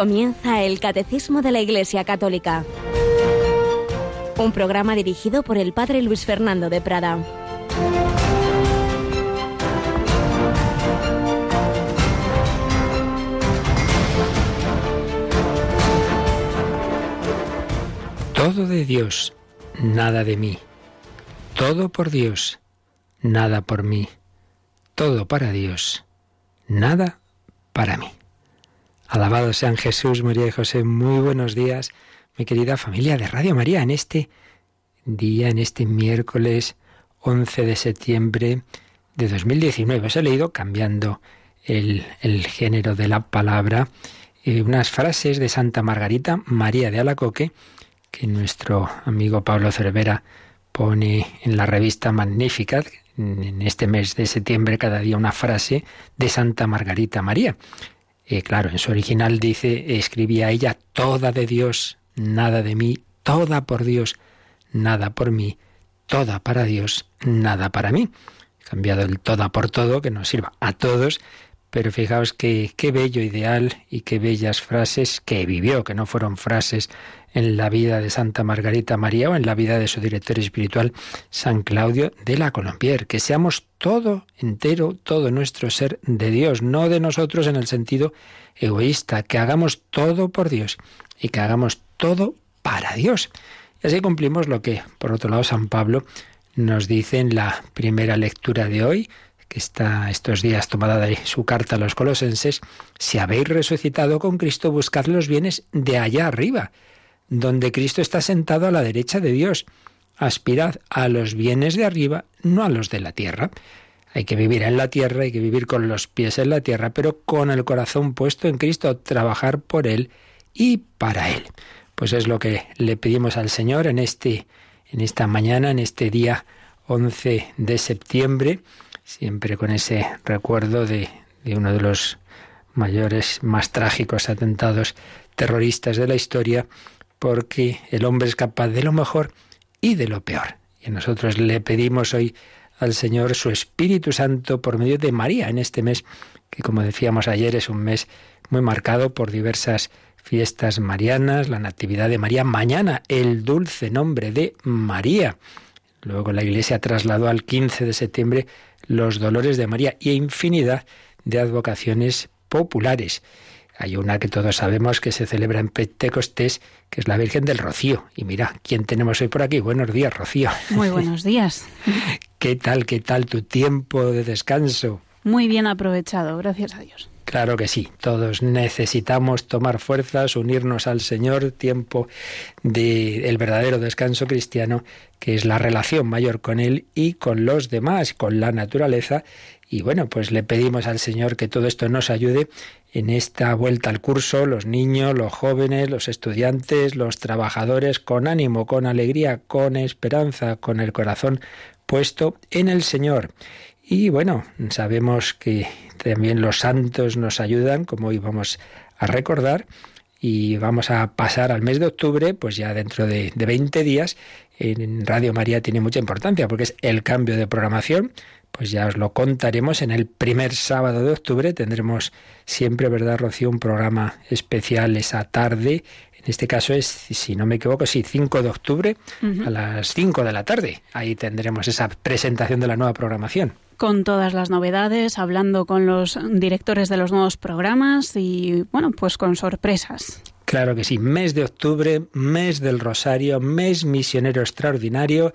Comienza el Catecismo de la Iglesia Católica. Un programa dirigido por el Padre Luis Fernando de Prada. Todo de Dios, nada de mí. Todo por Dios, nada por mí. Todo para Dios, nada para mí. Alabado sean Jesús, María y José. Muy buenos días, mi querida familia de Radio María, en este día, en este miércoles 11 de septiembre de 2019. Os he leído, cambiando el, género de la palabra, eh, unas frases de Santa Margarita María de Alacoque, que nuestro amigo Pablo Cervera pone en la revista Magnífica, en este mes de septiembre, cada día una frase de Santa Margarita María. Eh, claro, en su original dice, escribía ella, toda de Dios, nada de mí, toda por Dios, nada por mí, toda para Dios, nada para mí. He cambiado el toda por todo, que nos sirva a todos, pero fijaos que qué bello ideal y qué bellas frases que vivió, que no fueron frases en la vida de Santa Margarita María o en la vida de su director espiritual San Claudio de la Colombier, que seamos todo entero, todo nuestro ser de Dios, no de nosotros en el sentido egoísta, que hagamos todo por Dios y que hagamos todo para Dios. Y así cumplimos lo que, por otro lado, San Pablo nos dice en la primera lectura de hoy, que está estos días tomada de su carta a los colosenses, si habéis resucitado con Cristo, buscad los bienes de allá arriba, donde Cristo está sentado a la derecha de Dios. Aspirad a los bienes de arriba, no a los de la tierra. Hay que vivir en la tierra, hay que vivir con los pies en la tierra, pero con el corazón puesto en Cristo, trabajar por Él y para Él. Pues es lo que le pedimos al Señor en, este, en esta mañana, en este día 11 de septiembre, siempre con ese recuerdo de, de uno de los mayores, más trágicos atentados terroristas de la historia, porque el hombre es capaz de lo mejor y de lo peor. Y nosotros le pedimos hoy al Señor su Espíritu Santo por medio de María en este mes, que como decíamos ayer es un mes muy marcado por diversas fiestas marianas, la Natividad de María, mañana el dulce nombre de María. Luego la Iglesia trasladó al 15 de septiembre los dolores de María y infinidad de advocaciones populares. Hay una que todos sabemos que se celebra en Pentecostés, que es la Virgen del Rocío. Y mira, ¿quién tenemos hoy por aquí? Buenos días, Rocío. Muy buenos días. ¿Qué tal, qué tal tu tiempo de descanso? Muy bien aprovechado, gracias a Dios. Claro que sí, todos necesitamos tomar fuerzas, unirnos al Señor, tiempo del el verdadero descanso cristiano, que es la relación mayor con Él y con los demás, con la naturaleza. Y bueno, pues le pedimos al Señor que todo esto nos ayude en esta vuelta al curso, los niños, los jóvenes, los estudiantes, los trabajadores, con ánimo, con alegría, con esperanza, con el corazón puesto en el Señor. Y bueno, sabemos que también los santos nos ayudan, como hoy vamos a recordar, y vamos a pasar al mes de octubre, pues ya dentro de, de 20 días, en Radio María tiene mucha importancia porque es el cambio de programación, pues ya os lo contaremos. En el primer sábado de octubre, tendremos siempre, ¿verdad, Rocío? Un programa especial esa tarde, en este caso es, si no me equivoco, sí, 5 de octubre a las 5 de la tarde, ahí tendremos esa presentación de la nueva programación. Con todas las novedades, hablando con los directores de los nuevos programas y, bueno, pues con sorpresas. Claro que sí, mes de octubre, mes del Rosario, mes misionero extraordinario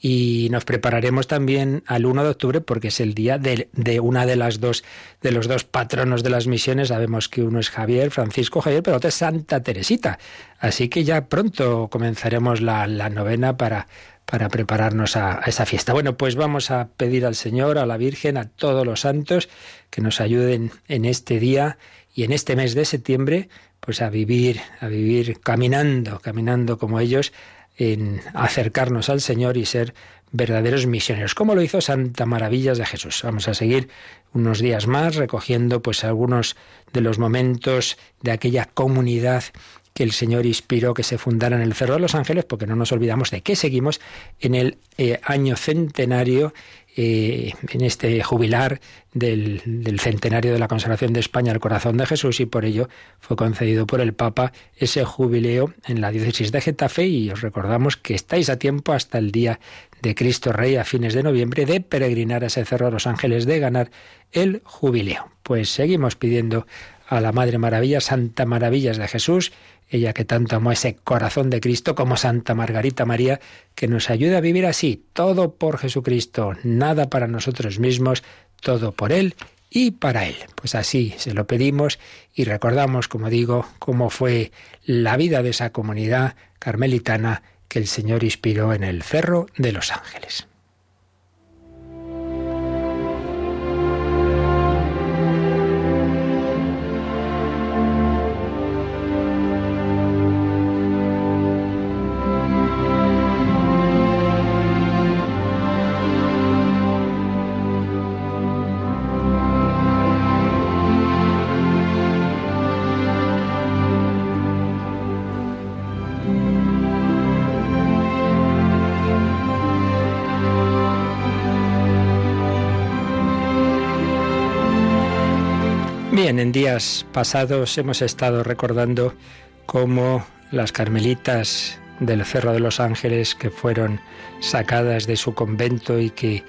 y nos prepararemos también al 1 de octubre porque es el día de, una de las dos de los dos patronos de las misiones sabemos que uno es Javier Francisco Javier pero otro es Santa Teresita así que ya pronto comenzaremos la, la novena para para prepararnos a, esa fiesta. Bueno, pues vamos a pedir al Señor, a la Virgen, a todos los santos que nos ayuden en este día y en este mes de septiembre, pues a vivir, a vivir caminando, caminando como ellos, en acercarnos al Señor y ser verdaderos misioneros, como lo hizo Santa Maravillas de Jesús. Vamos a seguir unos días más recogiendo pues algunos de los momentos de aquella comunidad que el Señor inspiró que se fundara en el Cerro de los Ángeles, porque no nos olvidamos de que seguimos en el eh, año centenario eh, en este jubilar del, centenario de la consagración de España al corazón de Jesús y por ello fue concedido por el Papa ese jubileo en la diócesis de Getafe y os recordamos que estáis a tiempo hasta el día de Cristo Rey a fines de noviembre de peregrinar a ese cerro de los ángeles de ganar el jubileo. Pues seguimos pidiendo a la Madre Maravilla, Santa Maravillas de Jesús, ella que tanto amó ese corazón de Cristo como Santa Margarita María, que nos ayude a vivir así, todo por Jesucristo, nada para nosotros mismos, todo por Él y para Él. Pues así se lo pedimos y recordamos, como digo, cómo fue la vida de esa comunidad carmelitana que el Señor inspiró en el Cerro de los Ángeles. En días pasados hemos estado recordando cómo las carmelitas del Cerro de los Ángeles que fueron sacadas de su convento y que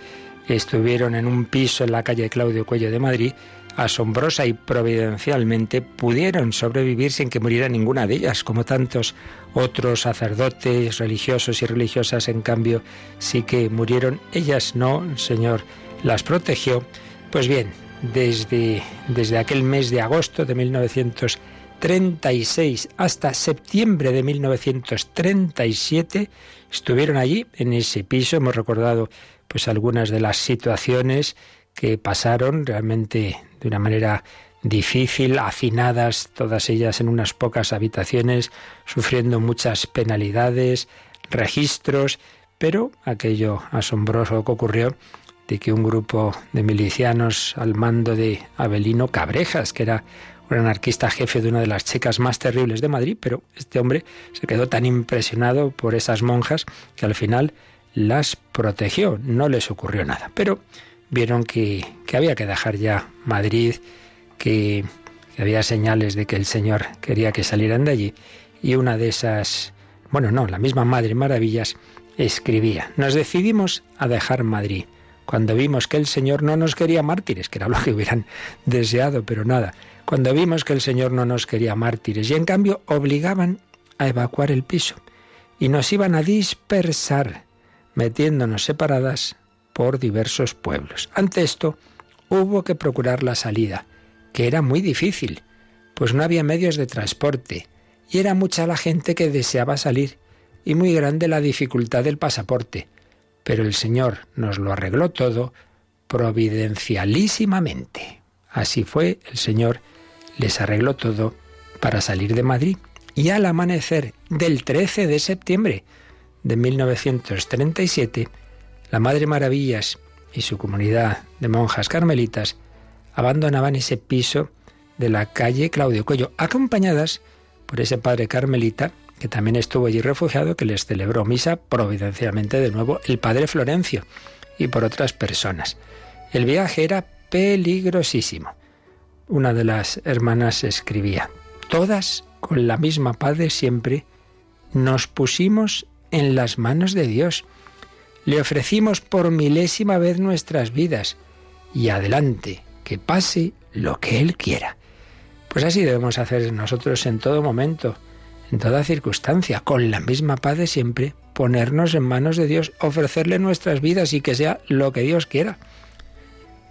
estuvieron en un piso en la calle Claudio Cuello de Madrid, asombrosa y providencialmente pudieron sobrevivir sin que muriera ninguna de ellas, como tantos otros sacerdotes, religiosos y religiosas, en cambio, sí que murieron. Ellas no, el Señor las protegió. Pues bien, desde, desde aquel mes de agosto de 1936 hasta septiembre de 1937 estuvieron allí en ese piso. Hemos recordado pues algunas de las situaciones que pasaron realmente de una manera difícil, hacinadas todas ellas en unas pocas habitaciones, sufriendo muchas penalidades, registros, pero aquello asombroso que ocurrió de que un grupo de milicianos al mando de Abelino Cabrejas, que era un anarquista jefe de una de las checas más terribles de Madrid, pero este hombre se quedó tan impresionado por esas monjas que al final las protegió, no les ocurrió nada. Pero vieron que, que había que dejar ya Madrid, que, que había señales de que el Señor quería que salieran de allí, y una de esas, bueno, no, la misma Madre Maravillas escribía, nos decidimos a dejar Madrid cuando vimos que el Señor no nos quería mártires, que era lo que hubieran deseado, pero nada, cuando vimos que el Señor no nos quería mártires y en cambio obligaban a evacuar el piso y nos iban a dispersar, metiéndonos separadas por diversos pueblos. Ante esto, hubo que procurar la salida, que era muy difícil, pues no había medios de transporte y era mucha la gente que deseaba salir y muy grande la dificultad del pasaporte pero el Señor nos lo arregló todo providencialísimamente. Así fue, el Señor les arregló todo para salir de Madrid. Y al amanecer del 13 de septiembre de 1937, la Madre Maravillas y su comunidad de monjas carmelitas abandonaban ese piso de la calle Claudio Cuello, acompañadas por ese padre carmelita que también estuvo allí refugiado, que les celebró misa providencialmente de nuevo el padre Florencio y por otras personas. El viaje era peligrosísimo. Una de las hermanas escribía, todas con la misma paz de siempre, nos pusimos en las manos de Dios. Le ofrecimos por milésima vez nuestras vidas y adelante, que pase lo que Él quiera. Pues así debemos hacer nosotros en todo momento en toda circunstancia, con la misma paz de siempre, ponernos en manos de Dios, ofrecerle nuestras vidas y que sea lo que Dios quiera.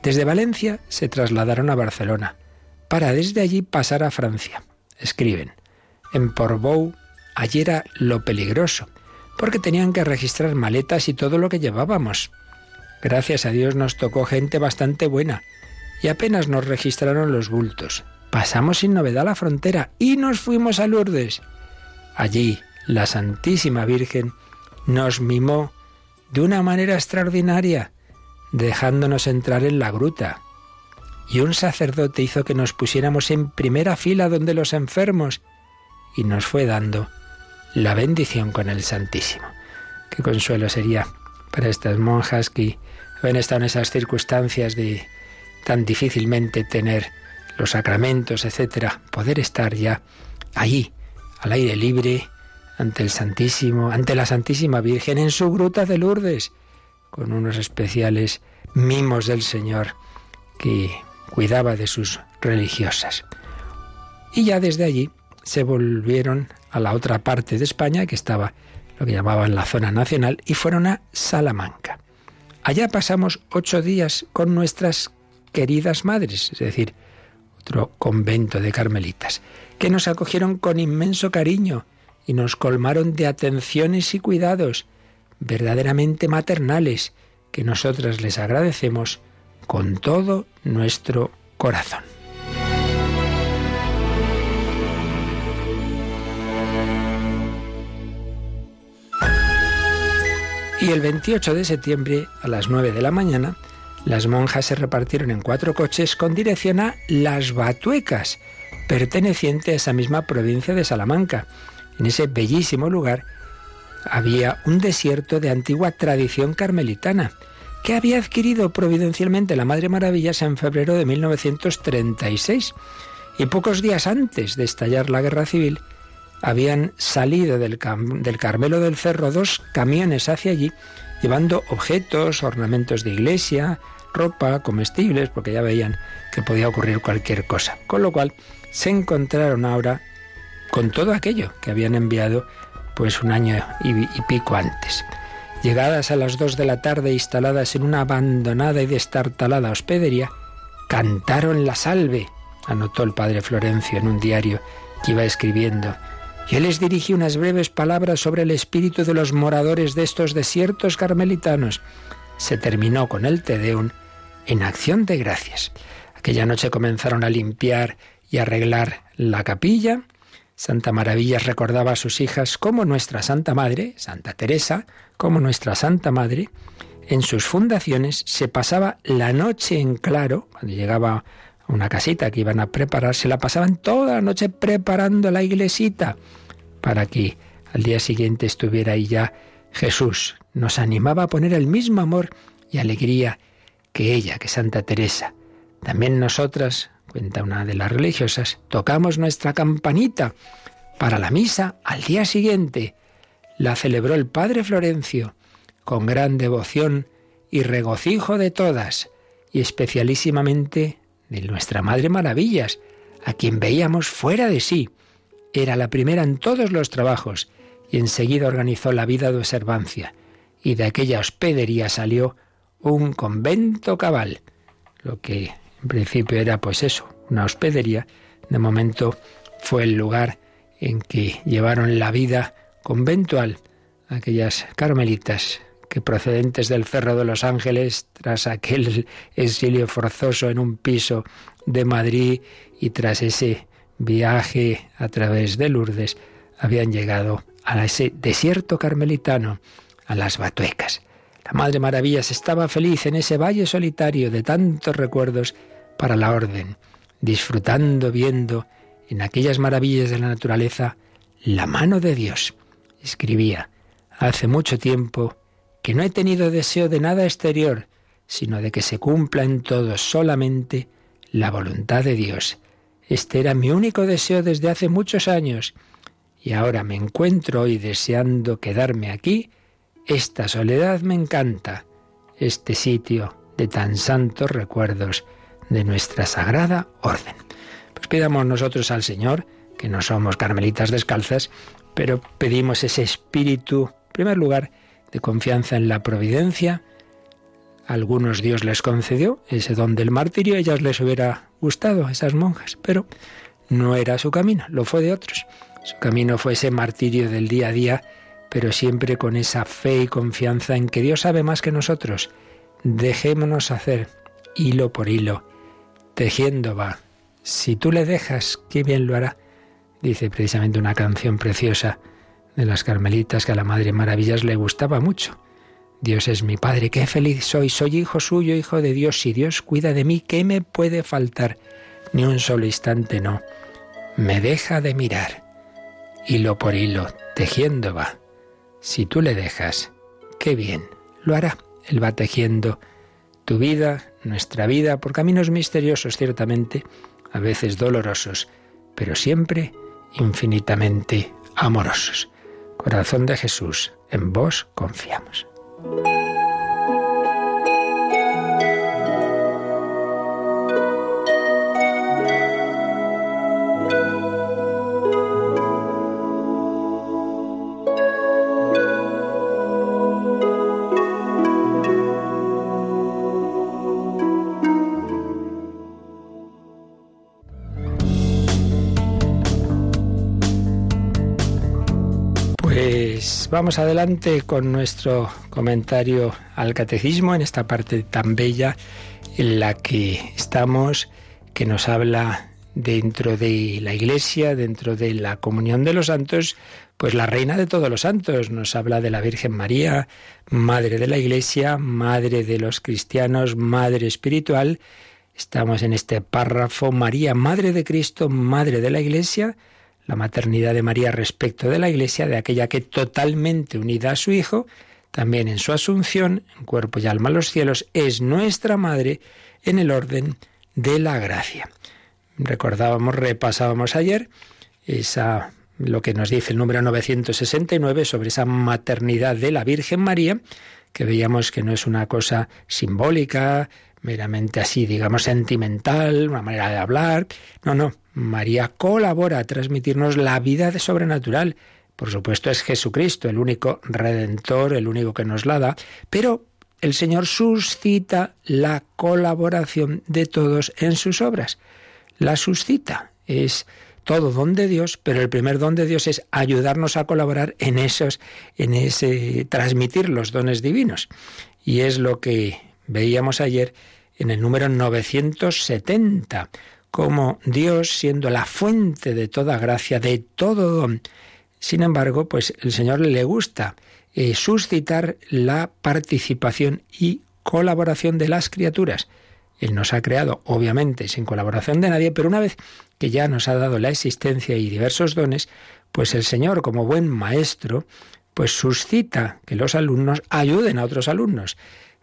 Desde Valencia se trasladaron a Barcelona, para desde allí pasar a Francia. Escriben, en Portbou allí era lo peligroso, porque tenían que registrar maletas y todo lo que llevábamos. Gracias a Dios nos tocó gente bastante buena, y apenas nos registraron los bultos. Pasamos sin novedad la frontera y nos fuimos a Lourdes. Allí la Santísima Virgen nos mimó de una manera extraordinaria, dejándonos entrar en la gruta. Y un sacerdote hizo que nos pusiéramos en primera fila donde los enfermos, y nos fue dando la bendición con el Santísimo. Qué consuelo sería para estas monjas que habían estado en esas circunstancias de tan difícilmente tener los sacramentos, etcétera, poder estar ya allí, al aire libre, ante el Santísimo, ante la Santísima Virgen en su gruta de Lourdes, con unos especiales mimos del Señor que cuidaba de sus religiosas. Y ya desde allí se volvieron a la otra parte de España, que estaba lo que llamaban la zona nacional, y fueron a Salamanca. Allá pasamos ocho días con nuestras queridas madres, es decir, convento de carmelitas, que nos acogieron con inmenso cariño y nos colmaron de atenciones y cuidados verdaderamente maternales que nosotras les agradecemos con todo nuestro corazón. Y el 28 de septiembre, a las 9 de la mañana, las monjas se repartieron en cuatro coches con dirección a Las Batuecas, perteneciente a esa misma provincia de Salamanca. En ese bellísimo lugar había un desierto de antigua tradición carmelitana que había adquirido providencialmente la Madre Maravillas en febrero de 1936. Y pocos días antes de estallar la guerra civil, habían salido del, del, Carmelo del Cerro dos camiones hacia allí, llevando objetos, ornamentos de iglesia, ropa, comestibles, porque ya veían que podía ocurrir cualquier cosa. Con lo cual se encontraron ahora con todo aquello que habían enviado pues un año y, y pico antes. Llegadas a las dos de la tarde, instaladas en una abandonada y destartalada hospedería, cantaron la salve, anotó el padre Florencio en un diario que iba escribiendo. Yo les dirigí unas breves palabras sobre el espíritu de los moradores de estos desiertos carmelitanos. Se terminó con el Te Deum en acción de gracias. Aquella noche comenzaron a limpiar y arreglar la capilla. Santa Maravillas recordaba a sus hijas como nuestra Santa Madre, Santa Teresa, como nuestra Santa Madre, en sus fundaciones se pasaba la noche en claro, cuando llegaba a una casita que iban a preparar, se la pasaban toda la noche preparando la iglesita para que al día siguiente estuviera ahí ya Jesús. Nos animaba a poner el mismo amor y alegría que ella, que Santa Teresa. También nosotras, cuenta una de las religiosas, tocamos nuestra campanita para la misa al día siguiente. La celebró el Padre Florencio con gran devoción y regocijo de todas, y especialísimamente de nuestra Madre Maravillas, a quien veíamos fuera de sí. Era la primera en todos los trabajos y enseguida organizó la vida de observancia, y de aquella hospedería salió un convento cabal. Lo que en principio era pues eso, una hospedería, de momento fue el lugar en que llevaron la vida conventual aquellas carmelitas que procedentes del Cerro de los Ángeles, tras aquel exilio forzoso en un piso de Madrid y tras ese viaje a través de Lourdes, habían llegado a ese desierto carmelitano, a las Batuecas. La Madre Maravillas estaba feliz en ese valle solitario de tantos recuerdos para la orden, disfrutando, viendo en aquellas maravillas de la naturaleza la mano de Dios. Escribía, hace mucho tiempo que no he tenido deseo de nada exterior, sino de que se cumpla en todo solamente la voluntad de Dios. Este era mi único deseo desde hace muchos años, y ahora me encuentro hoy deseando quedarme aquí esta soledad me encanta, este sitio de tan santos recuerdos de nuestra sagrada orden. Pues pidamos nosotros al Señor, que no somos carmelitas descalzas, pero pedimos ese espíritu, en primer lugar, de confianza en la providencia. A algunos Dios les concedió ese don del martirio, ellas les hubiera gustado, a esas monjas, pero no era su camino, lo fue de otros. Su camino fue ese martirio del día a día pero siempre con esa fe y confianza en que Dios sabe más que nosotros. Dejémonos hacer hilo por hilo, tejiendo va. Si tú le dejas, qué bien lo hará. Dice precisamente una canción preciosa de las Carmelitas que a la Madre Maravillas le gustaba mucho. Dios es mi Padre, qué feliz soy, soy hijo suyo, hijo de Dios. Si Dios cuida de mí, ¿qué me puede faltar? Ni un solo instante no. Me deja de mirar hilo por hilo, tejiendo va. Si tú le dejas, qué bien, lo hará. Él va tejiendo tu vida, nuestra vida, por caminos misteriosos, ciertamente, a veces dolorosos, pero siempre infinitamente amorosos. Corazón de Jesús, en vos confiamos. Vamos adelante con nuestro comentario al catecismo en esta parte tan bella en la que estamos, que nos habla dentro de la Iglesia, dentro de la comunión de los santos, pues la reina de todos los santos. Nos habla de la Virgen María, madre de la Iglesia, madre de los cristianos, madre espiritual. Estamos en este párrafo, María, madre de Cristo, madre de la Iglesia la maternidad de María respecto de la Iglesia, de aquella que totalmente unida a su Hijo, también en su asunción, en cuerpo y alma a los cielos, es nuestra Madre en el orden de la gracia. Recordábamos, repasábamos ayer esa lo que nos dice el número 969 sobre esa maternidad de la Virgen María, que veíamos que no es una cosa simbólica, meramente así, digamos, sentimental, una manera de hablar. No, no, María colabora a transmitirnos la vida de sobrenatural. Por supuesto es Jesucristo, el único redentor, el único que nos la da, pero el Señor suscita la colaboración de todos en sus obras. La suscita. Es todo don de Dios, pero el primer don de Dios es ayudarnos a colaborar en esos, en ese transmitir los dones divinos. Y es lo que veíamos ayer en el número 970 como Dios siendo la fuente de toda gracia, de todo don. Sin embargo, pues el Señor le gusta eh, suscitar la participación y colaboración de las criaturas. Él nos ha creado, obviamente, sin colaboración de nadie, pero una vez que ya nos ha dado la existencia y diversos dones, pues el Señor, como buen maestro, pues suscita que los alumnos ayuden a otros alumnos,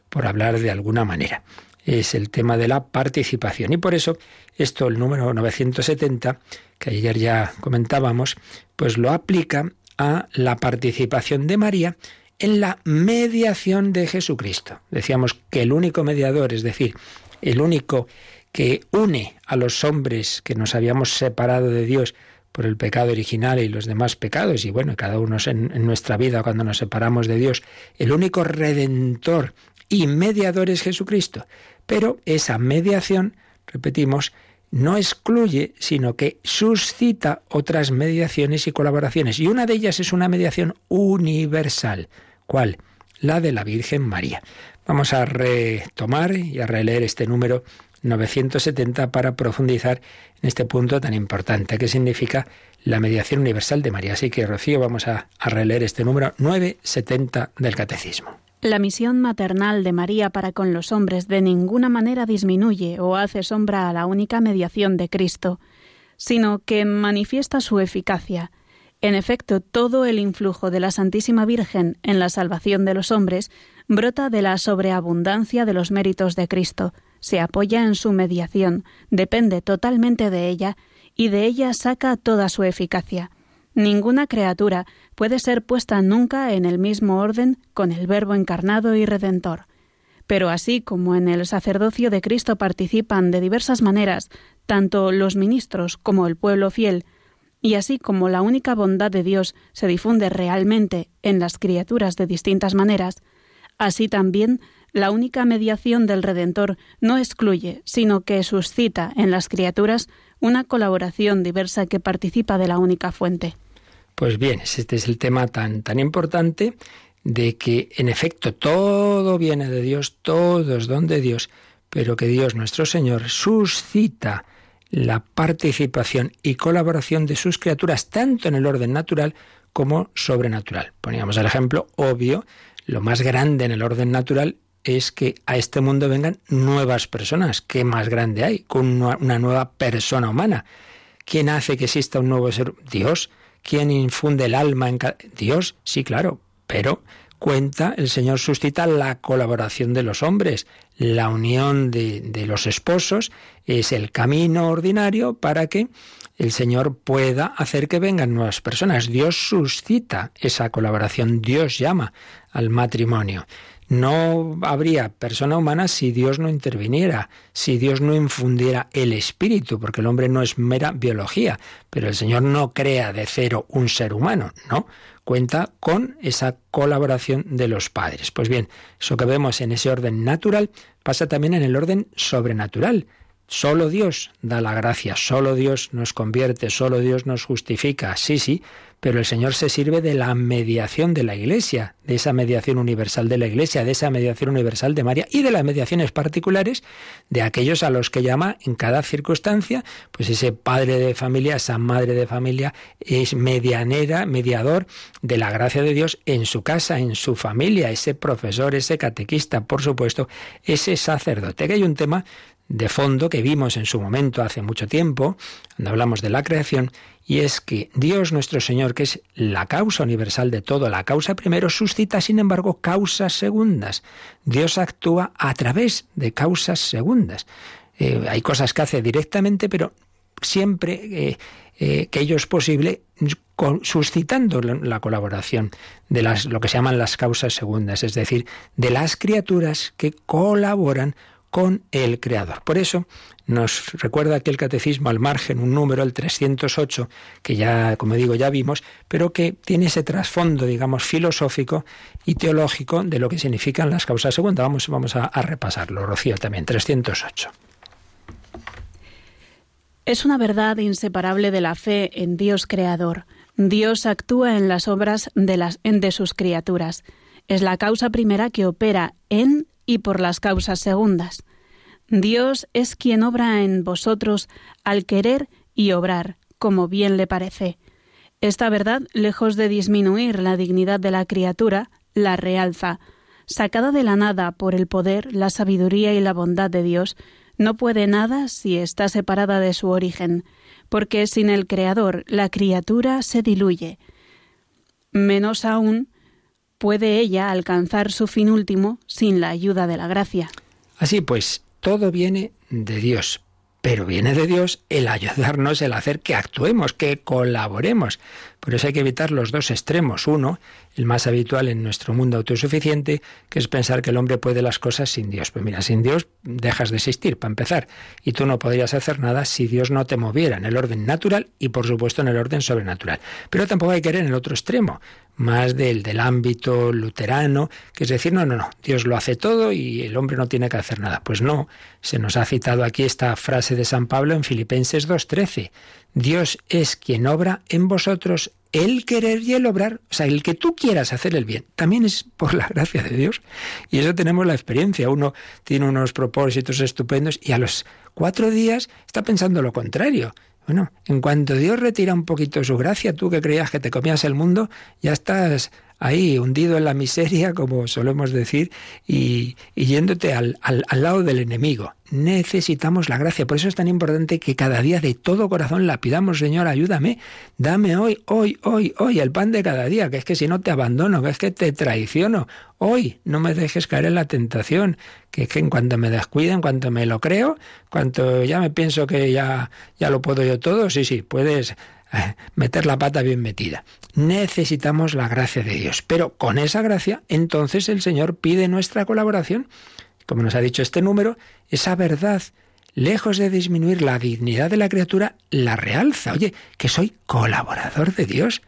por hablar de alguna manera es el tema de la participación. Y por eso esto, el número 970, que ayer ya comentábamos, pues lo aplica a la participación de María en la mediación de Jesucristo. Decíamos que el único mediador, es decir, el único que une a los hombres que nos habíamos separado de Dios por el pecado original y los demás pecados, y bueno, cada uno en, en nuestra vida cuando nos separamos de Dios, el único redentor y mediador es Jesucristo. Pero esa mediación, repetimos, no excluye, sino que suscita otras mediaciones y colaboraciones. Y una de ellas es una mediación universal. ¿Cuál? La de la Virgen María. Vamos a retomar y a releer este número 970 para profundizar en este punto tan importante que significa la mediación universal de María. Así que, Rocío, vamos a, a releer este número 970 del Catecismo. La misión maternal de María para con los hombres de ninguna manera disminuye o hace sombra a la única mediación de Cristo, sino que manifiesta su eficacia. En efecto, todo el influjo de la Santísima Virgen en la salvación de los hombres brota de la sobreabundancia de los méritos de Cristo, se apoya en su mediación, depende totalmente de ella y de ella saca toda su eficacia. Ninguna criatura puede ser puesta nunca en el mismo orden con el Verbo encarnado y redentor. Pero así como en el sacerdocio de Cristo participan de diversas maneras tanto los ministros como el pueblo fiel, y así como la única bondad de Dios se difunde realmente en las criaturas de distintas maneras, así también la única mediación del Redentor no excluye, sino que suscita en las criaturas una colaboración diversa que participa de la única fuente. Pues bien, este es el tema tan, tan importante de que en efecto todo viene de Dios, todo es don de Dios, pero que Dios nuestro Señor suscita la participación y colaboración de sus criaturas tanto en el orden natural como sobrenatural. Poníamos el ejemplo obvio, lo más grande en el orden natural es que a este mundo vengan nuevas personas. ¿Qué más grande hay con una nueva persona humana? ¿Quién hace que exista un nuevo ser? Dios ¿Quién infunde el alma en Dios? Sí, claro, pero cuenta, el Señor suscita la colaboración de los hombres. La unión de, de, los esposos es el camino ordinario para que el Señor pueda hacer que vengan nuevas personas. Dios suscita esa colaboración, Dios llama al matrimonio. No habría persona humana si Dios no interviniera, si Dios no infundiera el espíritu, porque el hombre no es mera biología, pero el Señor no crea de cero un ser humano, no, cuenta con esa colaboración de los padres. Pues bien, eso que vemos en ese orden natural pasa también en el orden sobrenatural. Solo Dios da la gracia, solo Dios nos convierte, solo Dios nos justifica, sí, sí, pero el Señor se sirve de la mediación de la Iglesia, de esa mediación universal de la Iglesia, de esa mediación universal de María y de las mediaciones particulares de aquellos a los que llama en cada circunstancia, pues ese padre de familia, esa madre de familia es medianera, mediador de la gracia de Dios en su casa, en su familia, ese profesor, ese catequista, por supuesto, ese sacerdote. Que hay un tema de fondo que vimos en su momento hace mucho tiempo, cuando hablamos de la creación, y es que Dios nuestro Señor, que es la causa universal de todo, la causa primero, suscita, sin embargo, causas segundas. Dios actúa a través de causas segundas. Eh, hay cosas que hace directamente, pero siempre eh, eh, que ello es posible suscitando la, colaboración de las, lo que se llaman las causas segundas, es decir, de las criaturas que colaboran con el Creador. Por eso nos recuerda que el catecismo al margen, un número, el 308, que ya, como digo, ya vimos, pero que tiene ese trasfondo, digamos, filosófico y teológico de lo que significan las causas segundas. Vamos, vamos a, repasarlo, Rocío, también, 308. Es una verdad inseparable de la fe en Dios Creador. Dios actúa en las obras de, las, de sus criaturas. Es la causa primera que opera en y por las causas segundas. Dios es quien obra en vosotros al querer y obrar, como bien le parece. Esta verdad, lejos de disminuir la dignidad de la criatura, la realza. Sacada de la nada por el poder, la sabiduría y la bondad de Dios, no puede nada si está separada de su origen, porque sin el Creador la criatura se diluye. Menos aún puede ella alcanzar su fin último sin la ayuda de la gracia. Así pues, todo viene de Dios, pero viene de Dios el ayudarnos, el hacer que actuemos, que colaboremos. Por eso hay que evitar los dos extremos. Uno, el más habitual en nuestro mundo autosuficiente, que es pensar que el hombre puede las cosas sin Dios. Pues mira, sin Dios dejas de existir, para empezar. Y tú no podrías hacer nada si Dios no te moviera en el orden natural y, por supuesto, en el orden sobrenatural. Pero tampoco hay que ir en el otro extremo, más del, del ámbito luterano, que es decir, no, no, no, Dios lo hace todo y el hombre no tiene que hacer nada. Pues no, se nos ha citado aquí esta frase de San Pablo en Filipenses 2.13. Dios es quien obra en vosotros el querer y el obrar, o sea, el que tú quieras hacer el bien, también es por la gracia de Dios. Y eso tenemos la experiencia. Uno tiene unos propósitos estupendos y a los cuatro días está pensando lo contrario. Bueno, en cuanto Dios retira un poquito su gracia, tú que creías que te comías el mundo, ya estás ahí hundido en la miseria, como solemos decir, y, yéndote al, al, al lado del enemigo necesitamos la gracia. Por eso es tan importante que cada día de todo corazón la pidamos, Señor, ayúdame, dame hoy, hoy, hoy, hoy el pan de cada día, que es que si no te abandono, que es que te traiciono. Hoy no me dejes caer en la tentación, que es que en cuanto me descuide, en cuanto me lo creo, cuanto ya me pienso que ya, ya lo puedo yo todo, sí, sí, puedes meter la pata bien metida. Necesitamos la gracia de Dios, pero con esa gracia entonces el Señor pide nuestra colaboración como nos ha dicho este número, esa verdad, lejos de disminuir la dignidad de la criatura, la realza. Oye, que soy colaborador de Dios.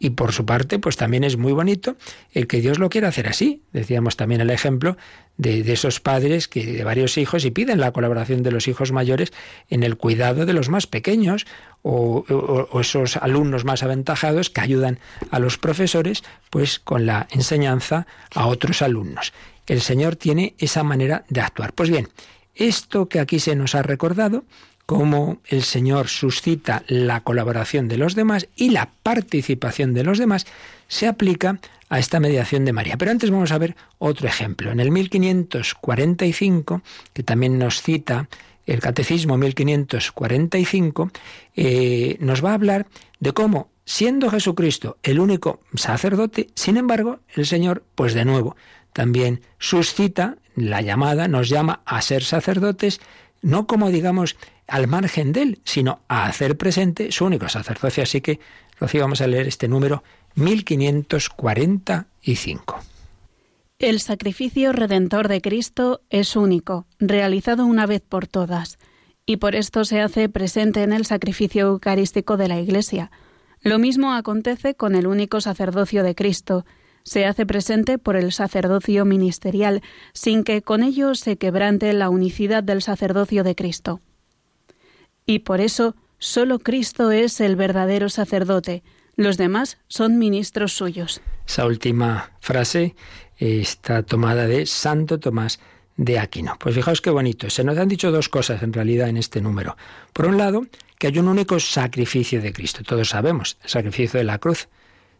Y por su parte, pues también es muy bonito el que Dios lo quiera hacer así. Decíamos también el ejemplo de, esos padres que de varios hijos y piden la colaboración de los hijos mayores en el cuidado de los más pequeños o, esos alumnos más aventajados que ayudan a los profesores pues con la enseñanza a otros alumnos. El Señor tiene esa manera de actuar. Pues bien, esto que aquí se nos ha recordado, cómo el Señor suscita la colaboración de los demás y la participación de los demás, se aplica a esta mediación de María. Pero antes vamos a ver otro ejemplo. En el 1545, que también nos cita el Catecismo 1545, eh, nos va a hablar de cómo siendo Jesucristo el único sacerdote, sin embargo, el Señor, pues de nuevo, también suscita la llamada, nos llama a ser sacerdotes, no como digamos al margen de él, sino a hacer presente su único sacerdocio. Así que, Rocío, vamos a leer este número 1545. El sacrificio redentor de Cristo es único, realizado una vez por todas, y por esto se hace presente en el sacrificio eucarístico de la Iglesia. Lo mismo acontece con el único sacerdocio de Cristo, se hace presente por el sacerdocio ministerial, sin que con ello se quebrante la unicidad del sacerdocio de Cristo. Y por eso solo Cristo es el verdadero sacerdote, los demás son ministros suyos. Esa última frase está tomada de Santo Tomás de Aquino. Pues fijaos qué bonito. Se nos han dicho dos cosas en realidad en este número. Por un lado, que hay un único sacrificio de Cristo. Todos sabemos, el sacrificio de la cruz.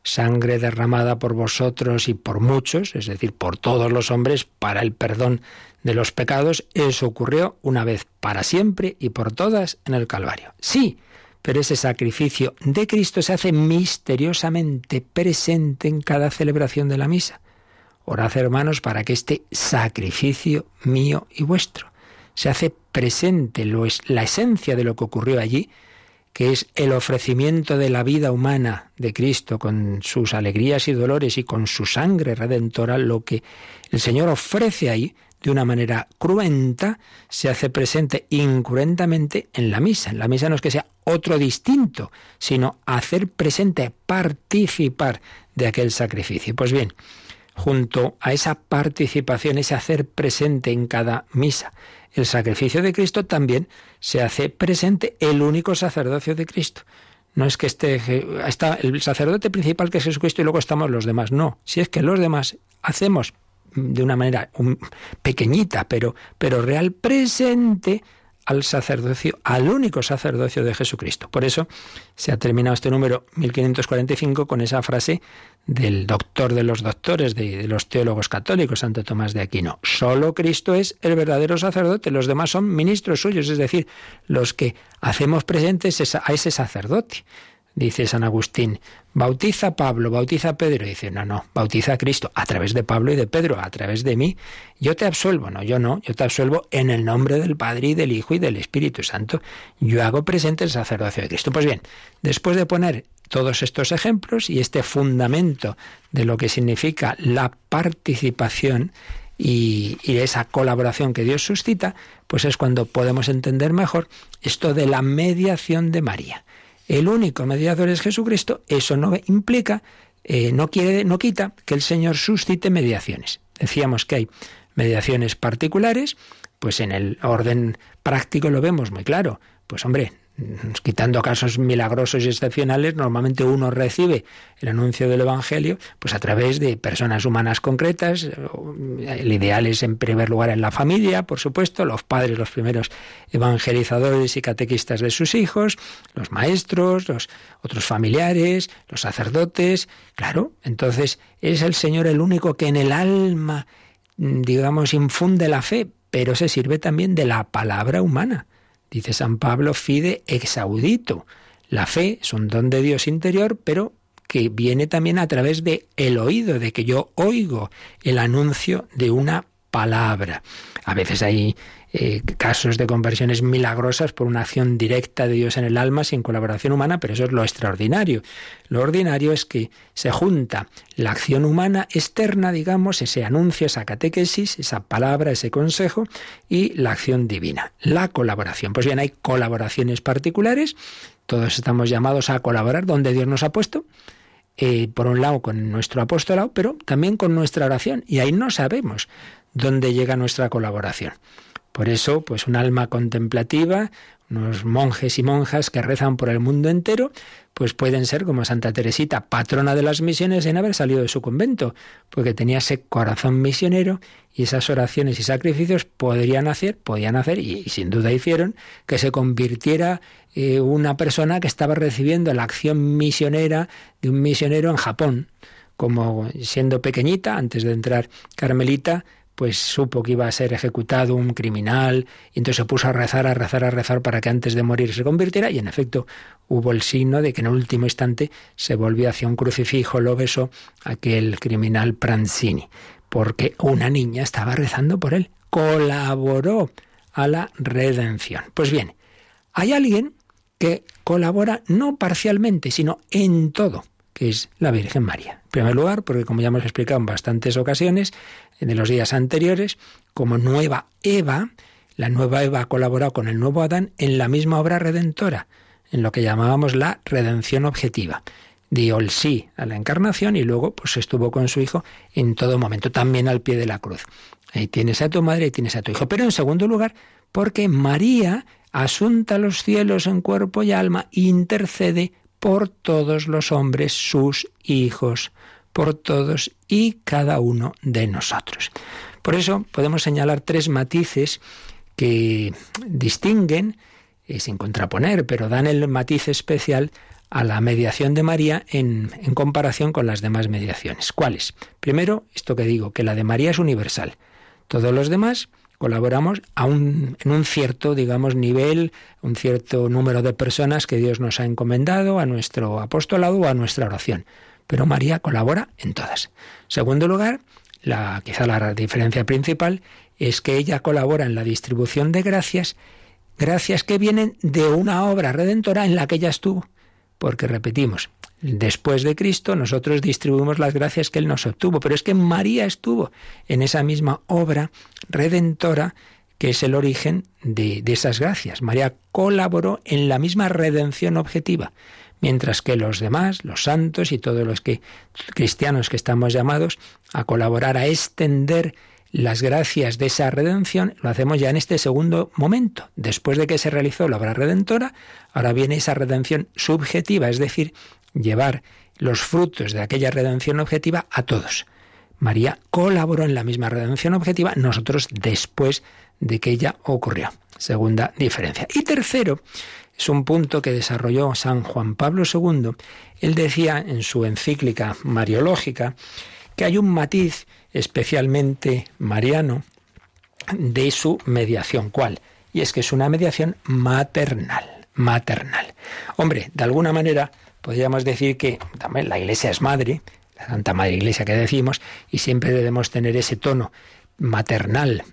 Sangre derramada por vosotros y por muchos, es decir, por todos los hombres, para el perdón de los pecados. Eso ocurrió una vez para siempre y por todas en el Calvario. Sí, pero ese sacrificio de Cristo se hace misteriosamente presente en cada celebración de la misa. Orad, hermanos, para que este sacrificio mío y vuestro se hace presente, lo es la esencia de lo que ocurrió allí, que es el ofrecimiento de la vida humana de Cristo con sus alegrías y dolores y con su sangre redentora, lo que el Señor ofrece ahí de una manera cruenta, se hace presente incruentamente en la misa. En la misa no es que sea otro distinto, sino hacer presente, participar de aquel sacrificio. Pues bien, junto a esa participación, ese hacer presente en cada misa, el sacrificio de Cristo también se hace presente el único sacerdocio de Cristo. No es que esté está el sacerdote principal que es Jesucristo y luego estamos los demás. No, si es que los demás hacemos de una manera pequeñita, pero, pero real, presente al sacerdocio, al único sacerdocio de Jesucristo. Por eso se ha terminado este número 1545 con esa frase del doctor de los doctores, de, de, los teólogos católicos, Santo Tomás de Aquino. Solo Cristo es el verdadero sacerdote, los demás son ministros suyos, es decir, los que hacemos presentes a ese sacerdote dice San Agustín, bautiza Pablo, bautiza Pedro. dice, no, no, bautiza a Cristo a través de Pablo y de Pedro, a través de mí. Yo te absuelvo, no, yo no, yo te absuelvo en el nombre del Padre y del Hijo y del Espíritu Santo. Yo hago presente el sacerdocio de Cristo. Pues bien, después de poner todos estos ejemplos y este fundamento de lo que significa la participación, y, y, esa colaboración que Dios suscita, pues es cuando podemos entender mejor esto de la mediación de María el único mediador es Jesucristo, eso no implica, eh, no quiere, no quita que el Señor suscite mediaciones. Decíamos que hay mediaciones particulares, pues en el orden práctico lo vemos muy claro. Pues hombre, quitando casos milagrosos y excepcionales, normalmente uno recibe el anuncio del Evangelio pues a través de personas humanas concretas. El ideal es en primer lugar en la familia, por supuesto, los padres, los primeros evangelizadores y catequistas de sus hijos, los maestros, los otros familiares, los sacerdotes. Claro, entonces es el Señor el único que en el alma, digamos, infunde la fe, pero se sirve también de la palabra humana. Dice San Pablo, fide exaudito. La fe es un don de Dios interior, pero que viene también a través de el oído, de que yo oigo el anuncio de una palabra. A veces hay eh, casos de conversiones milagrosas por una acción directa de Dios en el alma sin colaboración humana, pero eso es lo extraordinario. Lo ordinario es que se junta la acción humana externa, digamos, ese anuncio, esa catequesis, esa palabra, ese consejo, y la acción divina, la colaboración. Pues bien, hay colaboraciones particulares, todos estamos llamados a colaborar donde Dios nos ha puesto, eh, por un lado con nuestro apostolado, pero también con nuestra oración, y ahí no sabemos dónde llega nuestra colaboración. Por eso, pues un alma contemplativa, unos monjes y monjas que rezan por el mundo entero, pues pueden ser como Santa Teresita, patrona de las misiones en haber salido de su convento, porque tenía ese corazón misionero y esas oraciones y sacrificios podrían hacer, podían hacer, y, sin duda hicieron, que se convirtiera eh, una persona que estaba recibiendo la acción misionera de un misionero en Japón como siendo pequeñita, antes de entrar Carmelita, pues supo que iba a ser ejecutado un criminal, y entonces se puso a rezar, a rezar, a rezar para que antes de morir se convirtiera, y en efecto hubo el signo de que en el último instante se volvió hacia un crucifijo, lo besó aquel criminal Pranzini, porque una niña estaba rezando por él, colaboró a la redención. Pues bien, hay alguien que colabora no parcialmente, sino en todo, que es la Virgen María. En primer lugar, porque como ya hemos explicado en bastantes ocasiones, de los días anteriores, como nueva Eva, la nueva Eva ha colaborado con el nuevo Adán en la misma obra redentora, en lo que llamábamos la redención objetiva. Dio el sí a la encarnación y luego pues estuvo con su hijo en todo momento, también al pie de la cruz. Ahí tienes a tu madre y tienes a tu hijo. Pero en segundo lugar, porque María, asunta los cielos en cuerpo y alma, intercede por todos los hombres, sus hijos por todos y cada uno de nosotros. Por eso podemos señalar tres matices que distinguen, eh, sin contraponer, pero dan el matiz especial a la mediación de María en, comparación con las demás mediaciones. ¿Cuáles? Primero, esto que digo, que la de María es universal. Todos los demás colaboramos en un cierto, digamos, nivel, un cierto número de personas que Dios nos ha encomendado a nuestro apostolado o a nuestra oración pero María colabora en todas. Segundo lugar, la, quizá la diferencia principal es que ella colabora en la distribución de gracias, gracias que vienen de una obra redentora en la que ella estuvo. Porque repetimos, después de Cristo nosotros distribuimos las gracias que Él nos obtuvo, pero es que María estuvo en esa misma obra redentora que es el origen de, de esas gracias. María colaboró en la misma redención objetiva mientras que los demás, los santos y todos los que cristianos que estamos llamados a colaborar a extender las gracias de esa redención, lo hacemos ya en este segundo momento. Después de que se realizó la obra redentora, ahora viene esa redención subjetiva, es decir, llevar los frutos de aquella redención objetiva a todos. María colaboró en la misma redención objetiva, nosotros después de que ella ocurrió. Segunda diferencia. Y tercero, es un punto que desarrolló San Juan Pablo II. Él decía en su encíclica Mariológica que hay un matiz especialmente mariano de su mediación. ¿Cuál? Y es que es una mediación maternal, maternal. Hombre, de alguna manera podríamos decir que también la Iglesia es madre, la Santa Madre Iglesia que decimos, y siempre debemos tener ese tono maternal,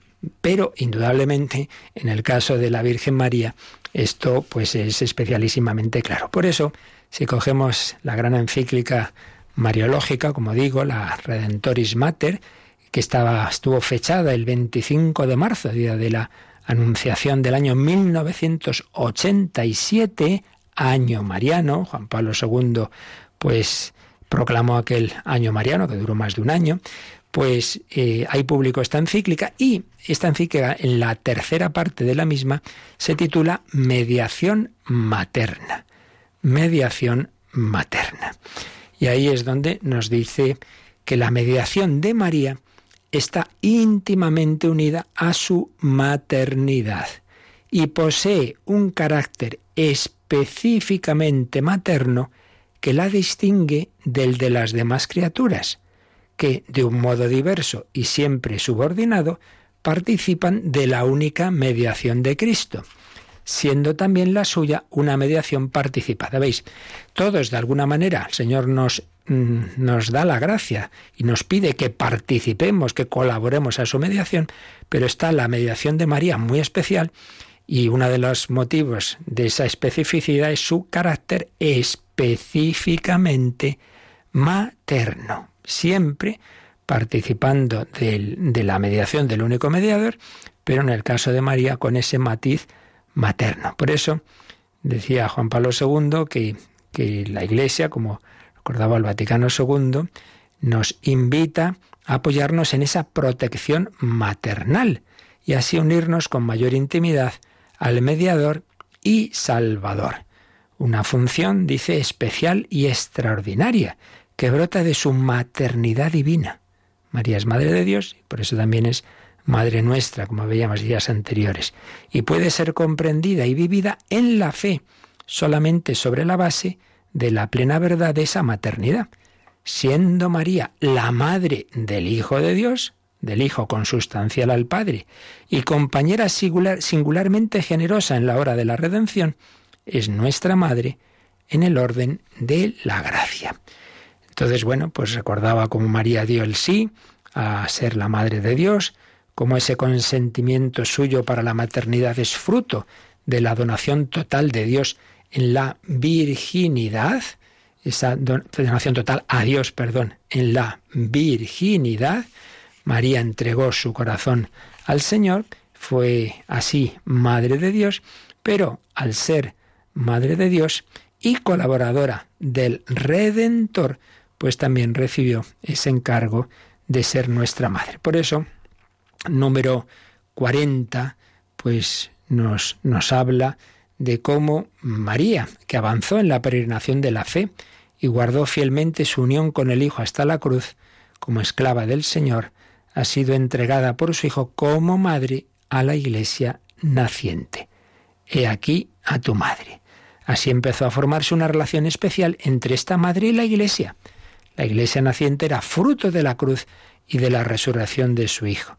pero indudablemente en el caso de la Virgen María esto pues es especialísimamente claro. Por eso, si cogemos la gran encíclica mariológica, como digo, la Redentoris Mater, que estaba, estuvo fechada el 25 de marzo, día de la Anunciación del año 1987, año mariano, Juan Pablo II pues proclamó aquel año mariano que duró más de un año, pues eh, hay público esta encíclica y esta encíclica en la tercera parte de la misma se titula Mediación materna. Mediación materna. Y ahí es donde nos dice que la mediación de María está íntimamente unida a su maternidad y posee un carácter específicamente materno que la distingue del de las demás criaturas que, de un modo diverso y siempre subordinado, participan de la única mediación de Cristo, siendo también la suya una mediación participada. ¿Veis? Todos, de alguna manera, el Señor nos, mm, nos da la gracia y nos pide que participemos, que colaboremos a su mediación, pero está la mediación de María muy especial y uno de los motivos de esa especificidad es su carácter específicamente materno siempre participando de la mediación del único mediador, pero en el caso de María con ese matiz materno. Por eso decía Juan Pablo II que, que la Iglesia, como recordaba el Vaticano II, nos invita a apoyarnos en esa protección maternal y así unirnos con mayor intimidad al mediador y salvador. Una función, dice, especial y extraordinaria que brota de su maternidad divina. María es Madre de Dios y por eso también es Madre nuestra, como veíamos días anteriores, y puede ser comprendida y vivida en la fe, solamente sobre la base de la plena verdad de esa maternidad. Siendo María la madre del Hijo de Dios, del Hijo consustancial al Padre y compañera singularmente generosa en la hora de la redención, es nuestra Madre en el orden de la gracia. Entonces, bueno, pues recordaba cómo María dio el sí a ser la Madre de Dios, cómo ese consentimiento suyo para la maternidad es fruto de la donación total de Dios en la virginidad, esa donación total a Dios, perdón, en la virginidad, María entregó su corazón al Señor, fue así Madre de Dios, pero al ser Madre de Dios y colaboradora del Redentor, pues también recibió ese encargo de ser nuestra Madre. Por eso, número 40, pues nos, nos habla de cómo María, que avanzó en la peregrinación de la fe y guardó fielmente su unión con el Hijo hasta la cruz, como esclava del Señor, ha sido entregada por su Hijo como madre a la Iglesia naciente. He aquí a tu madre. Así empezó a formarse una relación especial entre esta madre y la Iglesia. La Iglesia naciente era fruto de la cruz y de la resurrección de su Hijo.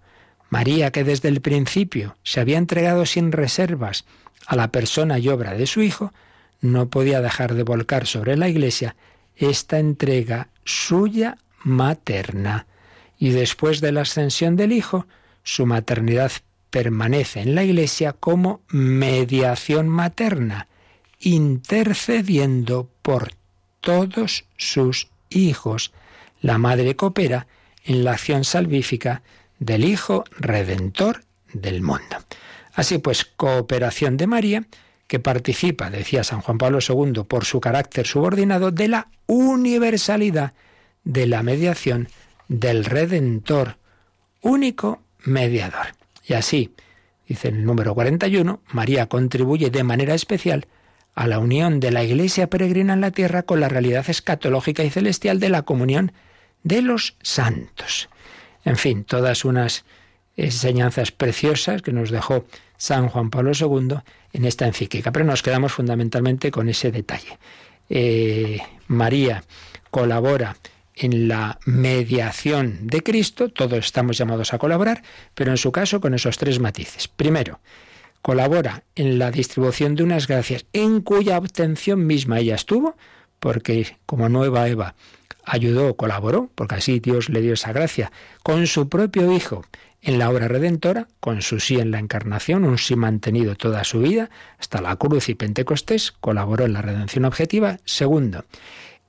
María, que desde el principio se había entregado sin reservas a la persona y obra de su Hijo, no podía dejar de volcar sobre la Iglesia esta entrega suya materna. Y después de la ascensión del Hijo, su maternidad permanece en la Iglesia como mediación materna, intercediendo por todos sus hijos. La Madre coopera en la acción salvífica del Hijo Redentor del mundo. Así pues, cooperación de María, que participa, decía San Juan Pablo II, por su carácter subordinado, de la universalidad de la mediación del Redentor, único mediador. Y así, dice el número 41, María contribuye de manera especial a la unión de la Iglesia peregrina en la tierra con la realidad escatológica y celestial de la comunión de los santos. En fin, todas unas enseñanzas preciosas que nos dejó San Juan Pablo II en esta encíclica. Pero nos quedamos fundamentalmente con ese detalle. Eh, María colabora en la mediación de Cristo, todos estamos llamados a colaborar, pero en su caso con esos tres matices. Primero, colabora en la distribución de unas gracias en cuya obtención misma ella estuvo, porque como nueva Eva ayudó, colaboró, porque así Dios le dio esa gracia, con su propio Hijo en la obra redentora, con su sí en la encarnación, un sí mantenido toda su vida, hasta la cruz y Pentecostés, colaboró en la redención objetiva. Segundo,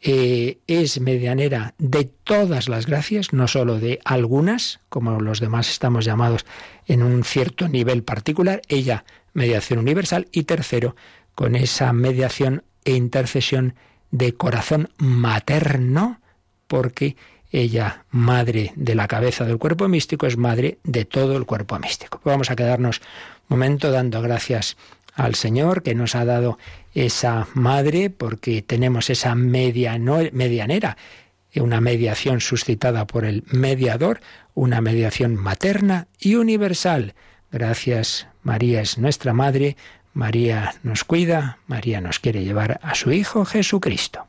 eh, es medianera de todas las gracias, no sólo de algunas, como los demás estamos llamados en un cierto nivel particular, ella mediación universal. Y tercero, con esa mediación e intercesión de corazón materno, porque ella, madre de la cabeza del cuerpo místico, es madre de todo el cuerpo místico. Vamos a quedarnos un momento dando gracias al Señor que nos ha dado esa madre, porque tenemos esa media, medianera, una mediación suscitada por el mediador, una mediación materna y universal. Gracias, María es nuestra madre, María nos cuida, María nos quiere llevar a su Hijo Jesucristo.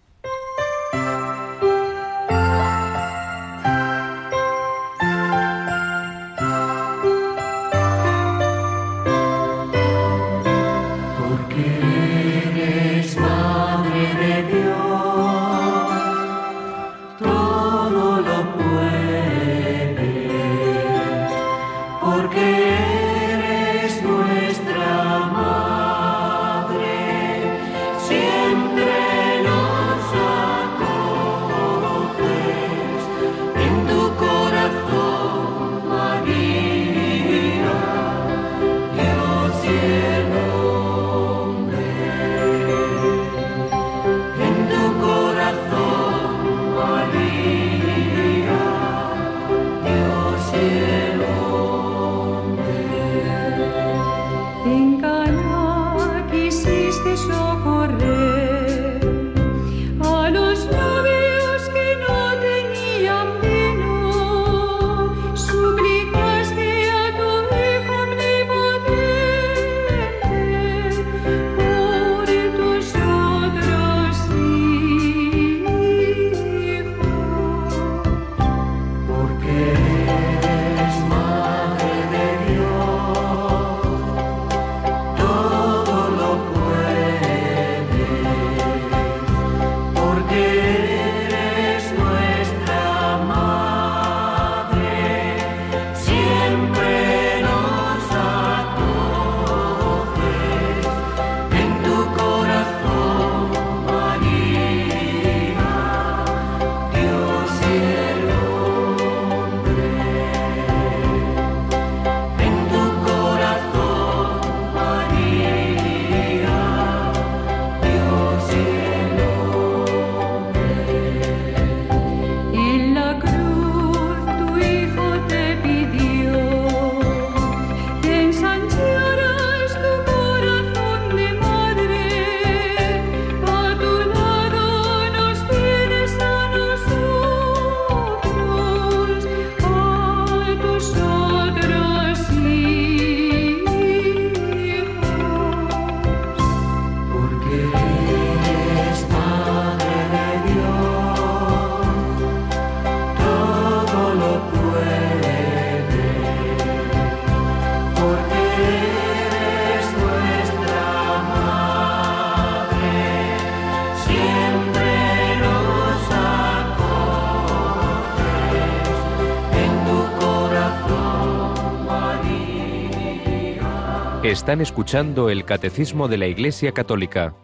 Están escuchando el Catecismo de la Iglesia Católica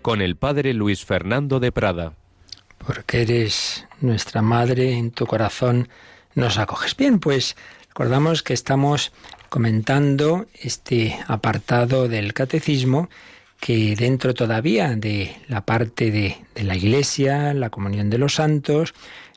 con el Padre Luis Fernando de Prada. Porque eres nuestra Madre, en tu corazón nos acoges. Bien, pues recordamos que estamos comentando este apartado del Catecismo que dentro todavía de la parte de, de la Iglesia, la comunión de los santos,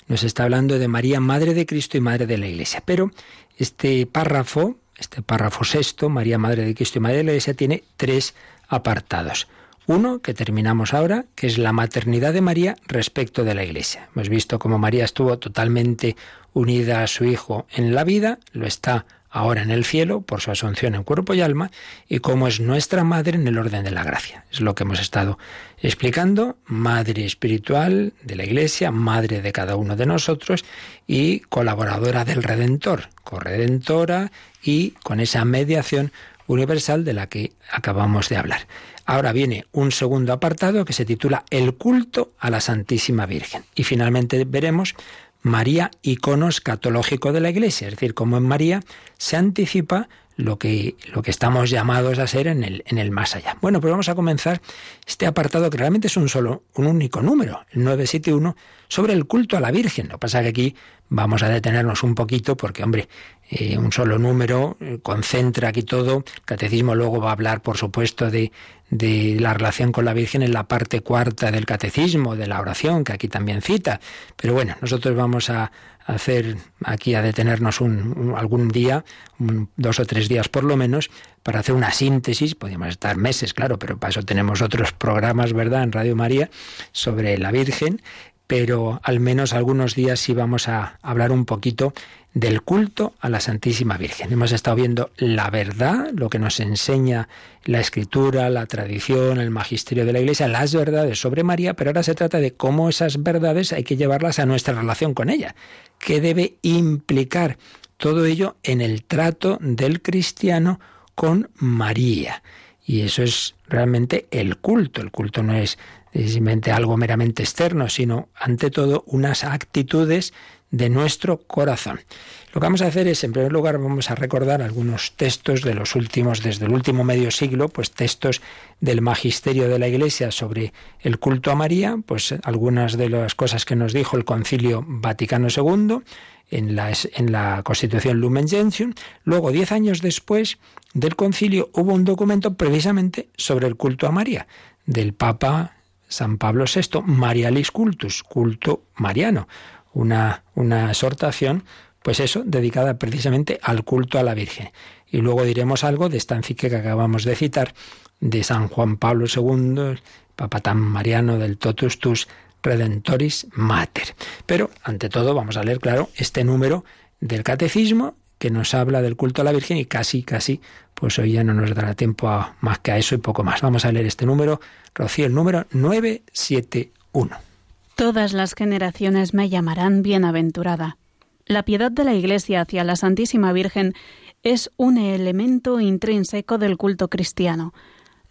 nos está hablando de María, Madre de Cristo y Madre de la Iglesia. Pero este párrafo este párrafo sexto, María Madre de Cristo y Madre de la Iglesia, tiene tres apartados. Uno, que terminamos ahora, que es la maternidad de María respecto de la Iglesia. Hemos visto cómo María estuvo totalmente unida a su Hijo en la vida, lo está ahora en el cielo por su asunción en cuerpo y alma, y cómo es nuestra madre en el orden de la gracia. Es lo que hemos estado explicando, madre espiritual de la Iglesia, madre de cada uno de nosotros y colaboradora del Redentor, corredentora y con esa mediación universal de la que acabamos de hablar. Ahora viene un segundo apartado que se titula El culto a la Santísima Virgen. Y finalmente veremos María, icono escatológico de la Iglesia, es decir, cómo en María se anticipa lo que, lo que estamos llamados a ser en el, en el más allá. Bueno, pues vamos a comenzar este apartado que realmente es un solo, un único número, el 971, sobre el culto a la Virgen. Lo que pasa es que aquí vamos a detenernos un poquito porque, hombre, eh, un solo número eh, concentra aquí todo. El catecismo luego va a hablar, por supuesto, de, de la relación con la Virgen en la parte cuarta del catecismo, de la oración, que aquí también cita. Pero bueno, nosotros vamos a hacer aquí, a detenernos un, algún día, dos o tres días por lo menos, para hacer una síntesis. Podríamos estar meses, claro, pero para eso tenemos otros programas, ¿verdad?, en Radio María sobre la Virgen pero al menos algunos días sí vamos a hablar un poquito del culto a la Santísima Virgen. Hemos estado viendo la verdad, lo que nos enseña la escritura, la tradición, el magisterio de la Iglesia, las verdades sobre María, pero ahora se trata de cómo esas verdades hay que llevarlas a nuestra relación con ella. ¿Qué debe implicar todo ello en el trato del cristiano con María? Y eso es realmente el culto. El culto no es simplemente algo meramente externo, sino ante todo unas actitudes de nuestro corazón. Lo que vamos a hacer es, en primer lugar, vamos a recordar algunos textos de los últimos, desde el último medio siglo, pues textos del magisterio de la Iglesia sobre el culto a María, pues algunas de las cosas que nos dijo el Concilio Vaticano II en la, en la Constitución Lumen Gentium. Luego, diez años después del concilio, hubo un documento precisamente sobre el culto a María, del Papa San Pablo VI, Marialis Cultus, culto mariano, una, una exhortación, pues eso, dedicada precisamente al culto a la Virgen. Y luego diremos algo de esta encíclica que acabamos de citar, de San Juan Pablo II, Papa tan mariano del Totus Tus Redentoris Mater. Pero, ante todo, vamos a leer, claro, este número del Catecismo que nos habla del culto a la Virgen y casi, casi, pues hoy ya no nos dará tiempo a más que a eso y poco más. Vamos a leer este número, Rocío, el número 971. Todas las generaciones me llamarán bienaventurada. La piedad de la Iglesia hacia la Santísima Virgen es un elemento intrínseco del culto cristiano.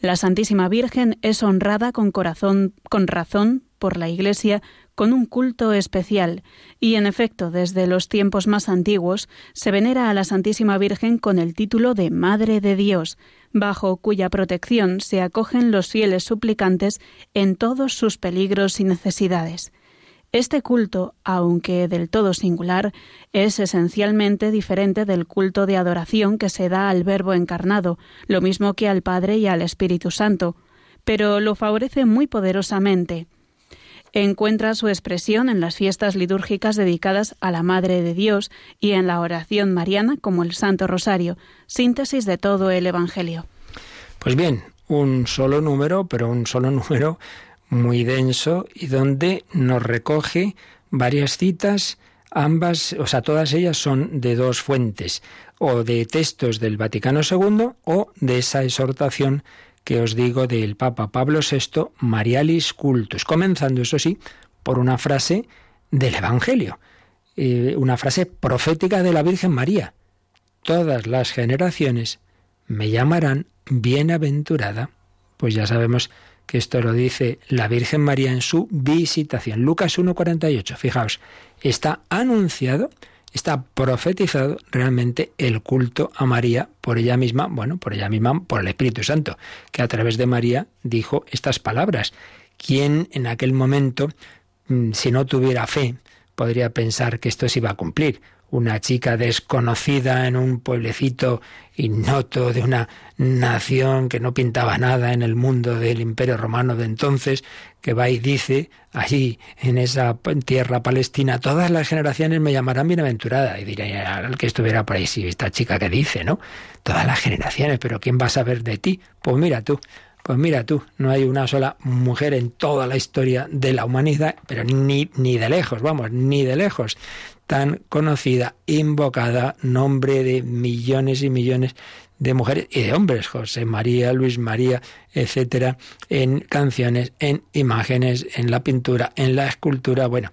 La Santísima Virgen es honrada con corazón, con razón por la Iglesia con un culto especial, y en efecto desde los tiempos más antiguos se venera a la Santísima Virgen con el título de Madre de Dios, bajo cuya protección se acogen los fieles suplicantes en todos sus peligros y necesidades. Este culto, aunque del todo singular, es esencialmente diferente del culto de adoración que se da al Verbo encarnado, lo mismo que al Padre y al Espíritu Santo, pero lo favorece muy poderosamente encuentra su expresión en las fiestas litúrgicas dedicadas a la Madre de Dios y en la oración mariana como el Santo Rosario, síntesis de todo el Evangelio. Pues bien, un solo número, pero un solo número muy denso y donde nos recoge varias citas, ambas, o sea, todas ellas son de dos fuentes, o de textos del Vaticano II o de esa exhortación que os digo del Papa Pablo VI, Marialis Cultus, comenzando, eso sí, por una frase del Evangelio, eh, una frase profética de la Virgen María. Todas las generaciones me llamarán bienaventurada. Pues ya sabemos que esto lo dice la Virgen María en su visitación. Lucas 1.48, fijaos, está anunciado está profetizado realmente el culto a María por ella misma, bueno, por ella misma, por el Espíritu Santo, que a través de María dijo estas palabras. ¿Quién en aquel momento, mm, si no tuviera fe, podría pensar que esto se iba a cumplir? Una chica desconocida en un pueblecito ignoto de una nación que no pintaba nada en el mundo del imperio romano de entonces, que va y dice allí en esa tierra palestina, todas las generaciones me llamarán bienaventurada. Y diré al que estuviera por ahí, sí, esta chica que dice, ¿no? Todas las generaciones, pero ¿quién va a saber de ti? Pues mira tú. Pues mira tú, no hay una sola mujer en toda la historia de la humanidad, pero ni, ni de lejos, vamos, ni de lejos tan conocida, invocada, nombre de millones y millones de mujeres y de hombres, José María, Luis María, etcétera, en canciones, en imágenes, en la pintura, en la escultura, bueno,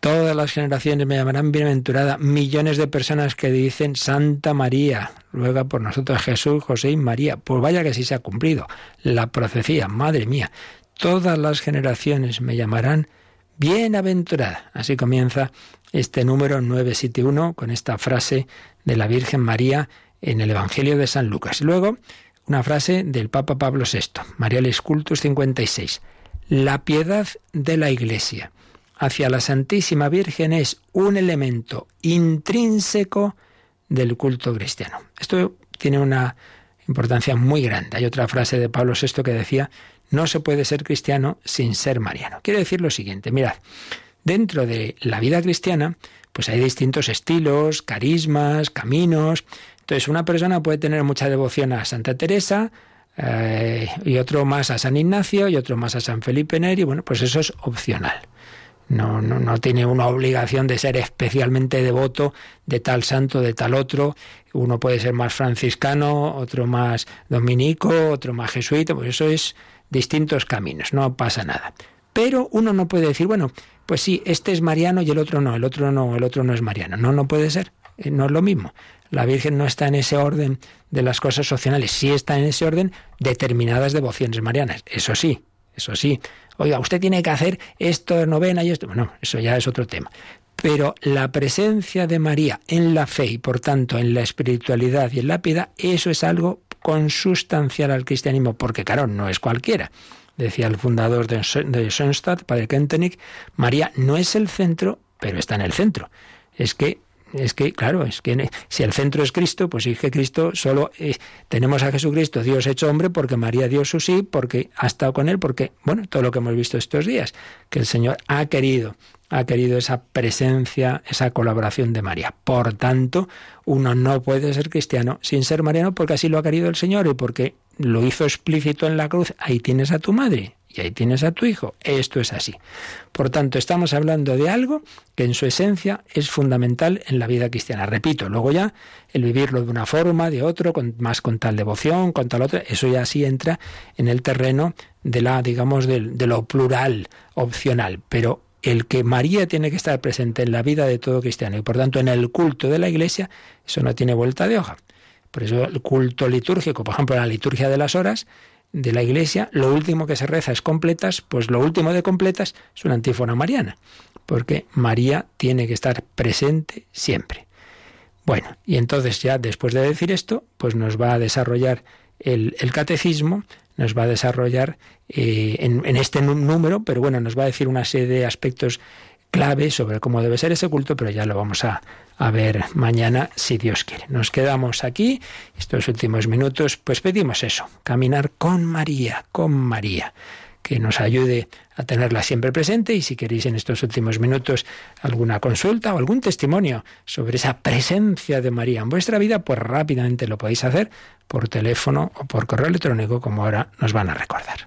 todas las generaciones me llamarán bienaventurada, millones de personas que dicen Santa María, luego por nosotros Jesús, José y María, pues vaya que sí se ha cumplido la profecía, madre mía, todas las generaciones me llamarán bienaventurada. Así comienza este número 971 con esta frase de la Virgen María en el Evangelio de San Lucas. Luego, una frase del Papa Pablo VI, Mariales Cultus 56. La piedad de la Iglesia hacia la Santísima Virgen es un elemento intrínseco del culto cristiano. Esto tiene una importancia muy grande. Hay otra frase de Pablo VI que decía, no se puede ser cristiano sin ser mariano. Quiere decir lo siguiente, mirad, dentro de la vida cristiana, pues hay distintos estilos, carismas, caminos. Entonces, una persona puede tener mucha devoción a Santa Teresa, eh, y otro más a San Ignacio y otro más a San Felipe Neri. Bueno, pues eso es opcional. No, no, no, tiene una obligación de ser especialmente devoto de tal santo, de tal otro. Uno puede ser más franciscano, otro más dominico, otro más jesuita. Pues eso es distintos caminos, no pasa nada. Pero uno no puede decir, bueno, pues sí, este es mariano y el otro no, el otro no, el otro no es mariano. No, no puede ser, eh, no es lo mismo. La Virgen no está en ese orden de las cosas opcionales, sí está en ese orden determinadas devociones marianas, eso sí, eso sí. Oiga, usted tiene que hacer esto, novena y esto. Bueno, eso ya es otro tema. Pero la presencia de María en la fe y por tanto en la espiritualidad y en la piedad, eso es algo consustancial al cristianismo, porque claro, no es cualquiera decía el fundador de Schoenstatt, padre Kentenich, María no es el centro, pero está en el centro. Es que es que, claro, es que si el centro es Cristo, pues sí que Cristo solo eh, tenemos a Jesucristo, Dios hecho hombre, porque María dio su sí, porque ha estado con él, porque, bueno, todo lo que hemos visto estos días, que el Señor ha querido, ha querido esa presencia, esa colaboración de María. Por tanto, uno no puede ser cristiano sin ser mariano, porque así lo ha querido el Señor y porque lo hizo explícito en la cruz. Ahí tienes a tu madre y ahí tienes a tu hijo. Esto es así. Por tanto, estamos hablando de algo que en su esencia es fundamental en la vida cristiana. Repito, luego ya el vivirlo de una forma, de otro, con, más con tal devoción, con tal otra, eso ya sí entra en el terreno de la, digamos, de, de lo plural, opcional. Pero el que María tiene que estar presente en la vida de todo cristiano y por tanto en el culto de la Iglesia, eso no tiene vuelta de hoja. Por eso el culto litúrgico, por ejemplo, la liturgia de las horas, de la Iglesia, lo último que se reza es completas, pues lo último de completas es una antífona mariana, porque María tiene que estar presente siempre. Bueno, y entonces ya después de decir esto, pues nos va a desarrollar el, catecismo, nos va a desarrollar eh, en, en, este número, pero bueno, nos va a decir una serie de aspectos clave sobre cómo debe ser ese culto, pero ya lo vamos a, a ver mañana si Dios quiere. Nos quedamos aquí, estos últimos minutos, pues pedimos eso, caminar con María, con María, que nos ayude a tenerla siempre presente y si queréis en estos últimos minutos alguna consulta o algún testimonio sobre esa presencia de María en vuestra vida, pues rápidamente lo podéis hacer por teléfono o por correo electrónico como ahora nos van a recordar.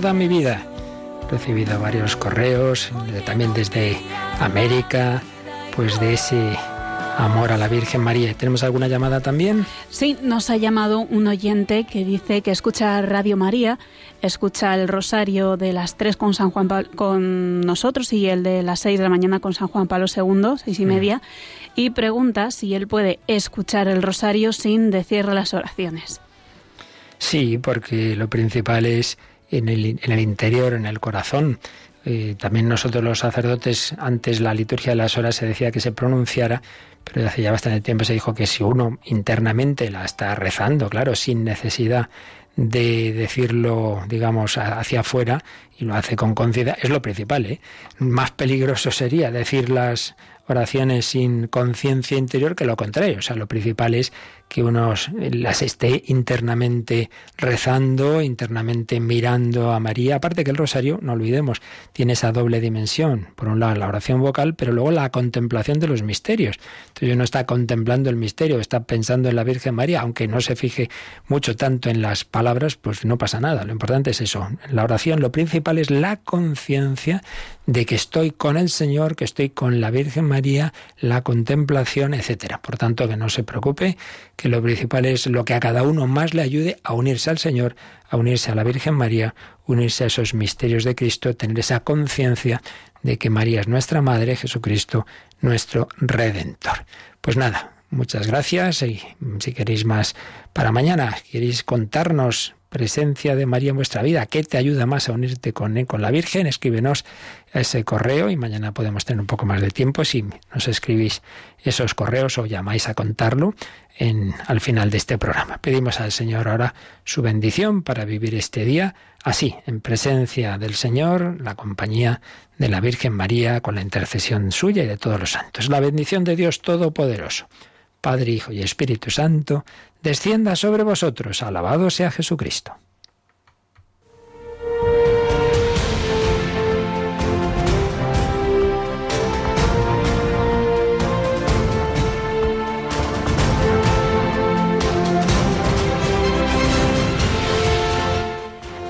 toda mi vida. He recibido varios correos, también desde América, pues de ese amor a la Virgen María. ¿Tenemos alguna llamada también? Sí, nos ha llamado un oyente que dice que escucha Radio María, escucha el rosario de las tres con San Juan con nosotros y el de las seis de la mañana con San Juan Pablo II, seis y mm. media, y pregunta si él puede escuchar el rosario sin decir las oraciones. Sí, porque lo principal es en el, en el interior, en el corazón. Eh, también nosotros los sacerdotes, antes la liturgia de las horas se decía que se pronunciara, pero hace ya bastante tiempo se dijo que si uno internamente la está rezando, claro, sin necesidad de decirlo, digamos, hacia afuera y lo hace con conciencia, es lo principal. ¿eh? Más peligroso sería decir las oraciones sin conciencia interior que lo contrario. O sea, lo principal es que uno las esté internamente rezando, internamente mirando a María. Aparte que el rosario, no olvidemos, tiene esa doble dimensión. Por un lado la oración vocal, pero luego la contemplación de los misterios. Entonces uno está contemplando el misterio, está pensando en la Virgen María, aunque no se fije mucho tanto en las palabras, pues no pasa nada. Lo importante es eso. En la oración lo principal es la conciencia de que estoy con el Señor, que estoy con la Virgen María, la contemplación, etcétera. Por tanto, que no se preocupe, que lo principal es lo que a cada uno más le ayude a unirse al Señor, a unirse a la Virgen María, unirse a esos misterios de Cristo, tener esa conciencia de que María es nuestra Madre, Jesucristo nuestro Redentor. Pues nada, muchas gracias y si queréis más para mañana, queréis contarnos presencia de María en vuestra vida. ¿Qué te ayuda más a unirte con, con la Virgen? Escríbenos ese correo y mañana podemos tener un poco más de tiempo si nos escribís esos correos o llamáis a contarlo en, al final de este programa. Pedimos al Señor ahora su bendición para vivir este día así, en presencia del Señor, la compañía de la Virgen María, con la intercesión suya y de todos los santos. La bendición de Dios Todopoderoso, Padre, Hijo y Espíritu Santo, descienda sobre vosotros. Alabado sea Jesucristo.